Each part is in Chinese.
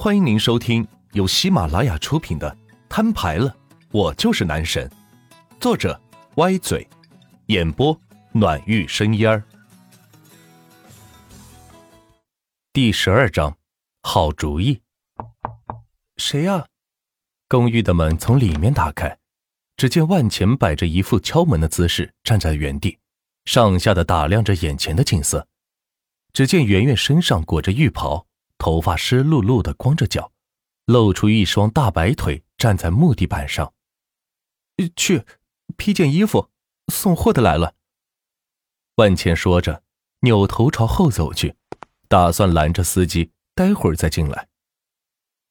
欢迎您收听由喜马拉雅出品的《摊牌了，我就是男神》，作者歪嘴，演播暖玉生烟儿。第十二章，好主意。谁呀？公寓的门从里面打开，只见万钱摆着一副敲门的姿势站在原地，上下的打量着眼前的景色。只见圆圆身上裹着浴袍。头发湿漉漉的，光着脚，露出一双大白腿，站在木地板上。去，披件衣服，送货的来了。万茜说着，扭头朝后走去，打算拦着司机，待会儿再进来。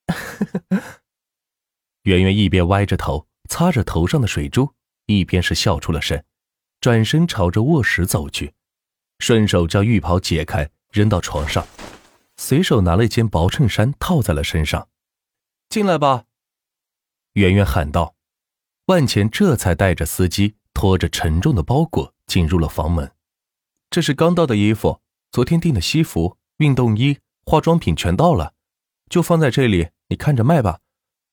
圆圆一边歪着头擦着头上的水珠，一边是笑出了声，转身朝着卧室走去，顺手将浴袍解开，扔到床上。随手拿了一件薄衬衫套在了身上，进来吧。圆圆喊道。万钱这才带着司机拖着沉重的包裹进入了房门。这是刚到的衣服，昨天订的西服、运动衣、化妆品全到了，就放在这里，你看着卖吧。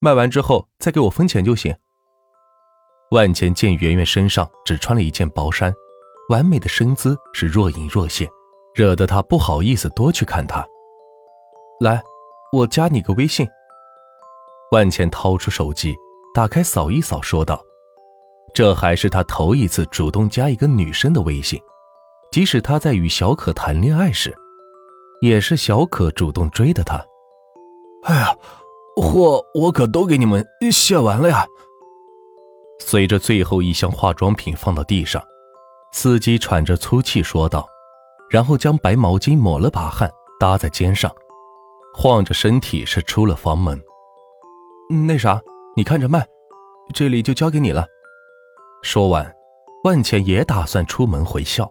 卖完之后再给我分钱就行。万钱见圆圆身上只穿了一件薄衫，完美的身姿是若隐若现，惹得他不好意思多去看她。来，我加你个微信。万茜掏出手机，打开扫一扫，说道：“这还是他头一次主动加一个女生的微信，即使他在与小可谈恋爱时，也是小可主动追的他。”哎呀，货我可都给你们卸完了呀！随着最后一箱化妆品放到地上，司机喘着粗气说道，然后将白毛巾抹了把汗，搭在肩上。晃着身体是出了房门。那啥，你看着卖，这里就交给你了。说完，万钱也打算出门回校。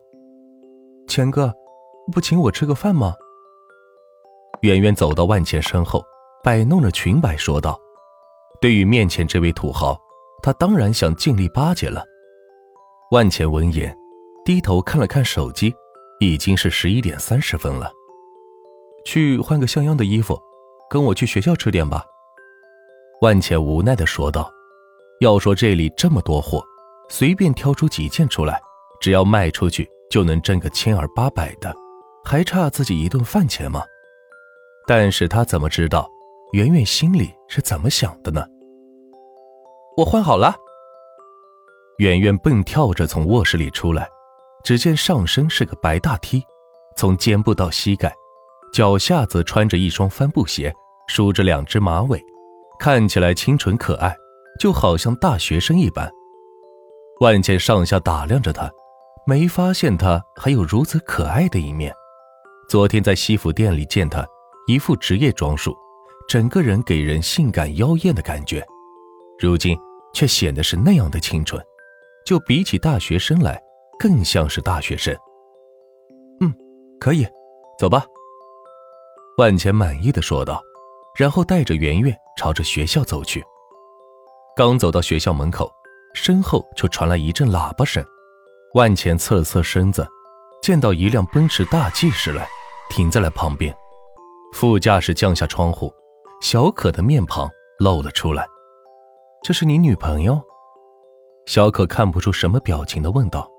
钱哥，不请我吃个饭吗？圆圆走到万钱身后，摆弄着裙摆说道：“对于面前这位土豪，他当然想尽力巴结了。”万钱闻言，低头看了看手机，已经是十一点三十分了。去换个像样的衣服，跟我去学校吃点吧。”万茜无奈的说道。“要说这里这么多货，随便挑出几件出来，只要卖出去就能挣个千儿八百的，还差自己一顿饭钱吗？”但是他怎么知道圆圆心里是怎么想的呢？我换好了。圆圆蹦跳着从卧室里出来，只见上身是个白大 T，从肩部到膝盖。脚下则穿着一双帆布鞋，梳着两只马尾，看起来清纯可爱，就好像大学生一般。万茜上下打量着他，没发现他还有如此可爱的一面。昨天在西服店里见他，一副职业装束，整个人给人性感妖艳的感觉，如今却显得是那样的清纯，就比起大学生来，更像是大学生。嗯，可以，走吧。万钱满意的说道，然后带着圆圆朝着学校走去。刚走到学校门口，身后就传来一阵喇叭声。万钱侧了侧身子，见到一辆奔驰大 G 驶来，停在了旁边。副驾驶降下窗户，小可的面庞露了出来。“这是你女朋友？”小可看不出什么表情的问道。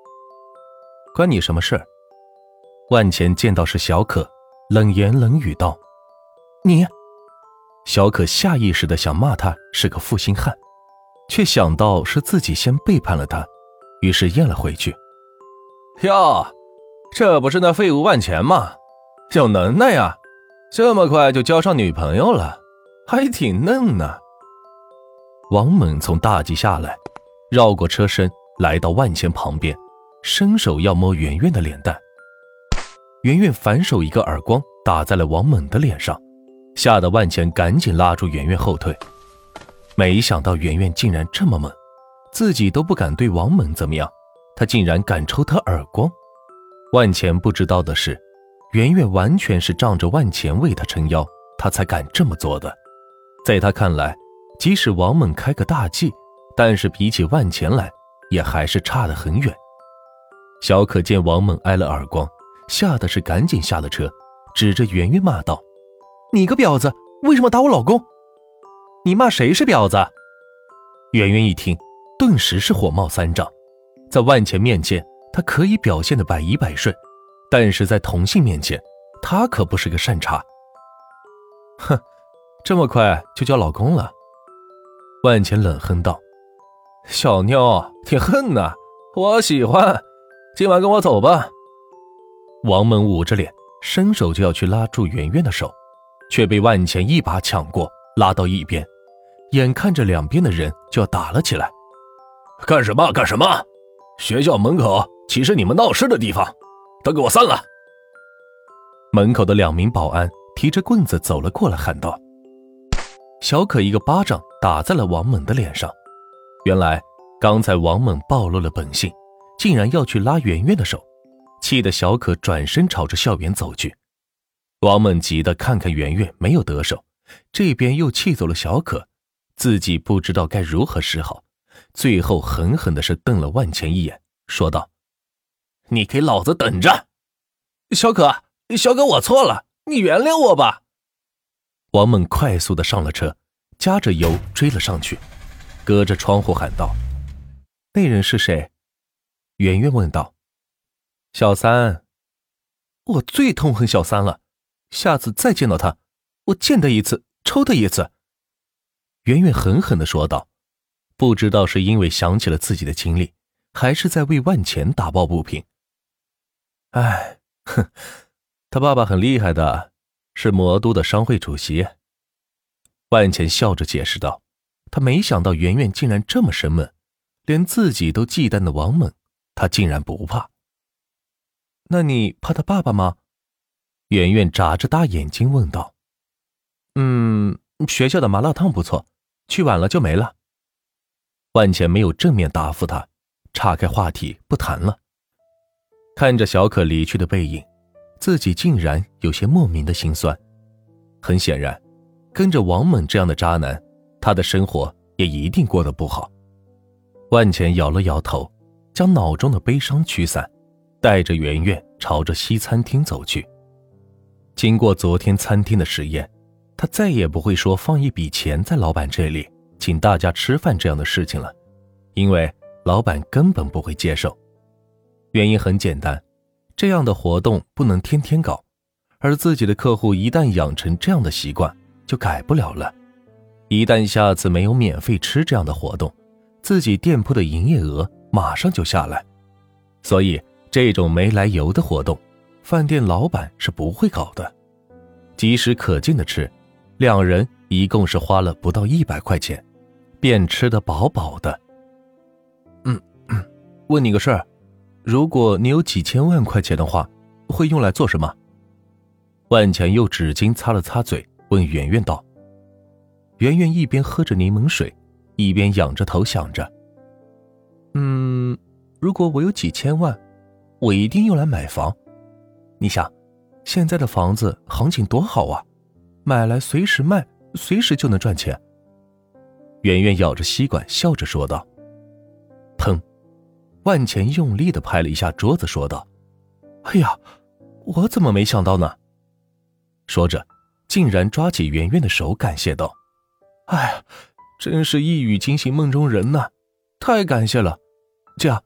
“关你什么事儿？”万钱见到是小可。冷言冷语道：“你。”小可下意识的想骂他是个负心汉，却想到是自己先背叛了他，于是咽了回去。哟，这不是那废物万钱吗？有能耐呀，这么快就交上女朋友了，还挺嫩呢。王猛从大 G 下来，绕过车身，来到万钱旁边，伸手要摸圆圆的脸蛋。圆圆反手一个耳光打在了王猛的脸上，吓得万钱赶紧拉住圆圆后退。没想到圆圆竟然这么猛，自己都不敢对王猛怎么样，他竟然敢抽他耳光。万钱不知道的是，圆圆完全是仗着万钱为他撑腰，他才敢这么做的。在他看来，即使王猛开个大忌，但是比起万钱来，也还是差得很远。小可见王猛挨了耳光。吓得是赶紧下了车，指着圆圆骂道：“你个婊子，为什么打我老公？你骂谁是婊子？圆圆一听，顿时是火冒三丈。在万钱面前，她可以表现的百依百顺，但是在同性面前，她可不是个善茬。哼，这么快就叫老公了？万钱冷哼道：“小妞挺恨呐，我喜欢。今晚跟我走吧。”王猛捂着脸，伸手就要去拉住圆圆的手。却被万钱一把抢过，拉到一边，眼看着两边的人就要打了起来。干什么？干什么？学校门口岂是你们闹事的地方？都给我散了！门口的两名保安提着棍子走了过来，喊道：“小可一个巴掌打在了王猛的脸上。原来刚才王猛暴露了本性，竟然要去拉圆圆的手，气得小可转身朝着校园走去。”王猛急得看看圆圆没有得手，这边又气走了小可，自己不知道该如何是好，最后狠狠的是瞪了万钱一眼，说道：“你给老子等着！小可，小可，我错了，你原谅我吧。”王猛快速的上了车，加着油追了上去，隔着窗户喊道：“那人是谁？”圆圆问道：“小三，我最痛恨小三了。”下次再见到他，我见他一次抽他一次。”圆圆狠狠的说道，不知道是因为想起了自己的经历，还是在为万钱打抱不平。哎，哼，他爸爸很厉害的，是魔都的商会主席。万钱笑着解释道，他没想到圆圆竟然这么生闷，连自己都忌惮的王猛，他竟然不怕。那你怕他爸爸吗？圆圆眨着大眼睛问道：“嗯，学校的麻辣烫不错，去晚了就没了。”万钱没有正面答复他，岔开话题不谈了。看着小可离去的背影，自己竟然有些莫名的心酸。很显然，跟着王猛这样的渣男，他的生活也一定过得不好。万钱摇了摇头，将脑中的悲伤驱散，带着圆圆朝着西餐厅走去。经过昨天餐厅的实验，他再也不会说放一笔钱在老板这里请大家吃饭这样的事情了，因为老板根本不会接受。原因很简单，这样的活动不能天天搞，而自己的客户一旦养成这样的习惯，就改不了了。一旦下次没有免费吃这样的活动，自己店铺的营业额马上就下来。所以这种没来由的活动。饭店老板是不会搞的，及时可劲的吃，两人一共是花了不到一百块钱，便吃得饱饱的。嗯，问你个事儿，如果你有几千万块钱的话，会用来做什么？万强用纸巾擦了擦嘴，问圆圆道。圆圆一边喝着柠檬水，一边仰着头想着：嗯，如果我有几千万，我一定用来买房。你想，现在的房子行情多好啊，买来随时卖，随时就能赚钱。圆圆咬着吸管，笑着说道：“砰！”万钱用力的拍了一下桌子，说道：“哎呀，我怎么没想到呢？”说着，竟然抓起圆圆的手，感谢道：“哎呀，真是一语惊醒梦中人呐，太感谢了！这样，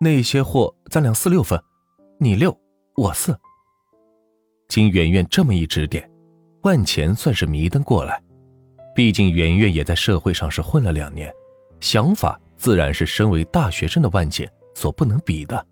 那些货咱俩四六分，你六。”我四。经圆圆这么一指点，万钱算是迷瞪过来。毕竟圆圆也在社会上是混了两年，想法自然是身为大学生的万钱所不能比的。